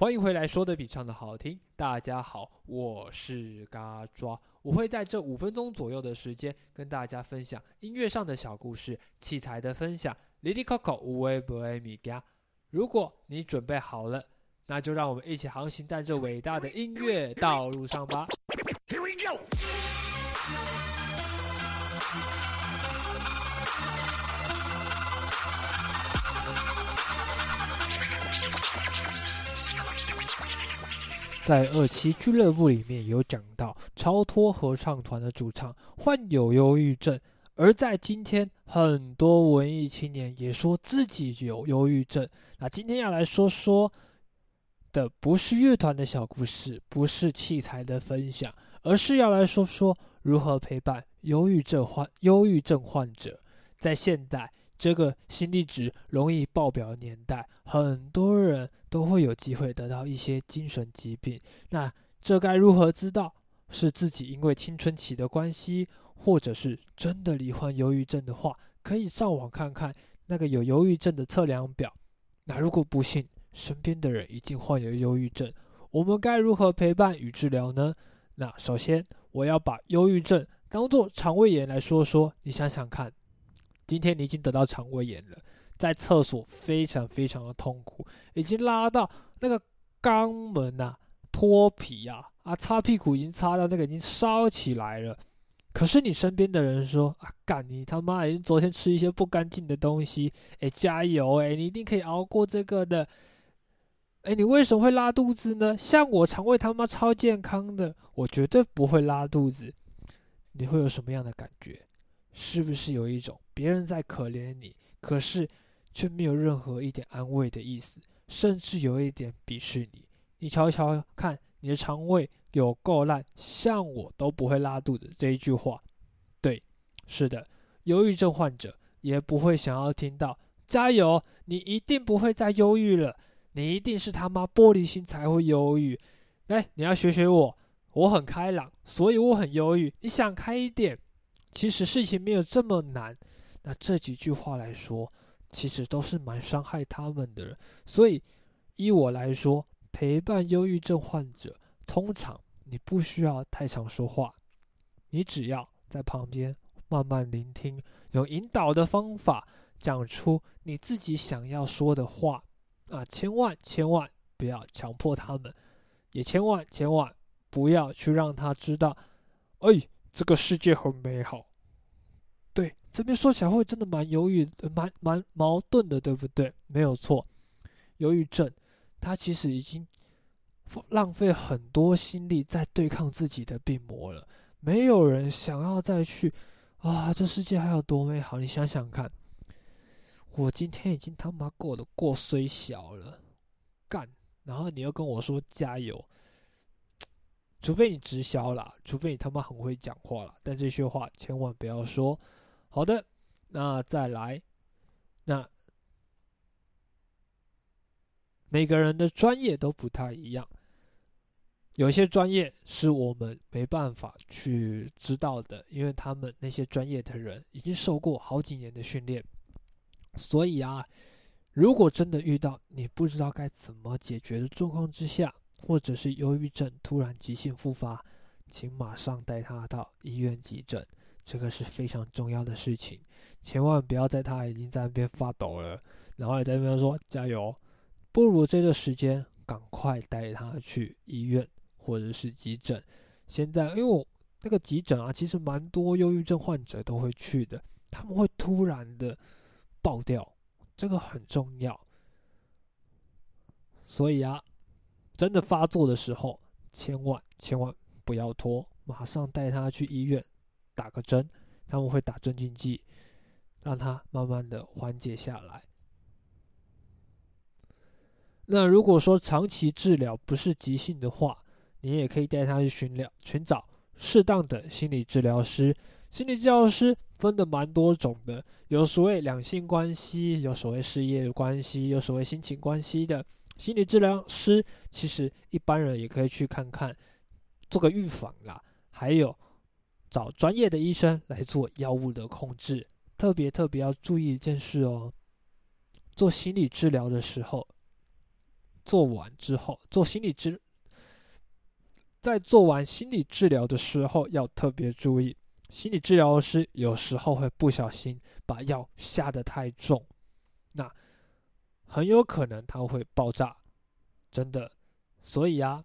欢迎回来，说的比唱的好听。大家好，我是嘎抓，我会在这五分钟左右的时间跟大家分享音乐上的小故事、器材的分享。Lily Coco 无微不微米家，如果你准备好了，那就让我们一起航行在这伟大的音乐道路上吧。在二期俱乐部里面有讲到，超脱合唱团的主唱患有忧郁症，而在今天，很多文艺青年也说自己有忧郁症。那今天要来说说的不是乐团的小故事，不是器材的分享，而是要来说说如何陪伴忧郁症患忧郁症患者，在现代。这个心力值容易爆表的年代，很多人都会有机会得到一些精神疾病。那这该如何知道是自己因为青春期的关系，或者是真的罹患忧郁症的话，可以上网看看那个有忧郁症的测量表。那如果不幸身边的人已经患有忧郁症，我们该如何陪伴与治疗呢？那首先我要把忧郁症当做肠胃炎来说说，你想想看。今天你已经得到肠胃炎了，在厕所非常非常的痛苦，已经拉到那个肛门呐脱皮呀，啊擦屁股已经擦到那个已经烧起来了。可是你身边的人说啊，干你他妈已经昨天吃一些不干净的东西，哎加油哎，你一定可以熬过这个的。哎，你为什么会拉肚子呢？像我肠胃他妈超健康的，我绝对不会拉肚子。你会有什么样的感觉？是不是有一种别人在可怜你，可是却没有任何一点安慰的意思，甚至有一点鄙视你？你瞧瞧看，你的肠胃有够烂，像我都不会拉肚子这一句话，对，是的，忧郁症患者也不会想要听到加油，你一定不会再忧郁了，你一定是他妈玻璃心才会忧郁。来，你要学学我，我很开朗，所以我很忧郁。你想开一点。其实事情没有这么难，那这几句话来说，其实都是蛮伤害他们的。所以，依我来说，陪伴忧郁症患者，通常你不需要太常说话，你只要在旁边慢慢聆听，用引导的方法讲出你自己想要说的话啊！千万千万不要强迫他们，也千万千万不要去让他知道，哎，这个世界很美好。对，这边说起来会真的蛮犹豫，蛮蛮矛盾的，对不对？没有错，忧郁症，他其实已经浪费很多心力在对抗自己的病魔了。没有人想要再去啊，这世界还有多美好？你想想看，我今天已经他妈过得过虽小了，干，然后你又跟我说加油，除非你直销啦，除非你他妈很会讲话了，但这些话千万不要说。好的，那再来，那每个人的专业都不太一样，有些专业是我们没办法去知道的，因为他们那些专业的人已经受过好几年的训练，所以啊，如果真的遇到你不知道该怎么解决的状况之下，或者是忧郁症突然急性复发，请马上带他到医院急诊。这个是非常重要的事情，千万不要在他已经在那边发抖了，然后在那边说加油，不如这个时间赶快带他去医院或者是急诊。现在因为我那个急诊啊，其实蛮多忧郁症患者都会去的，他们会突然的爆掉，这个很重要。所以啊，真的发作的时候，千万千万不要拖，马上带他去医院。打个针，他们会打镇静剂，让他慢慢的缓解下来。那如果说长期治疗不是急性的话，你也可以带他去寻疗，寻找适当的心理治疗师。心理治疗师分的蛮多种的，有所谓两性关系，有所谓事业关系，有所谓心情关系的心理治疗师其实一般人也可以去看看做个预防啦还有找专业的医生来做药物的控制特别特别要注意一件事哦做心理治疗的时候做完之后做心理治在做完心理治疗的时候要特别注意心理治疗师有时候会不小心把药下得太重那很有可能它会爆炸。真的。所以呀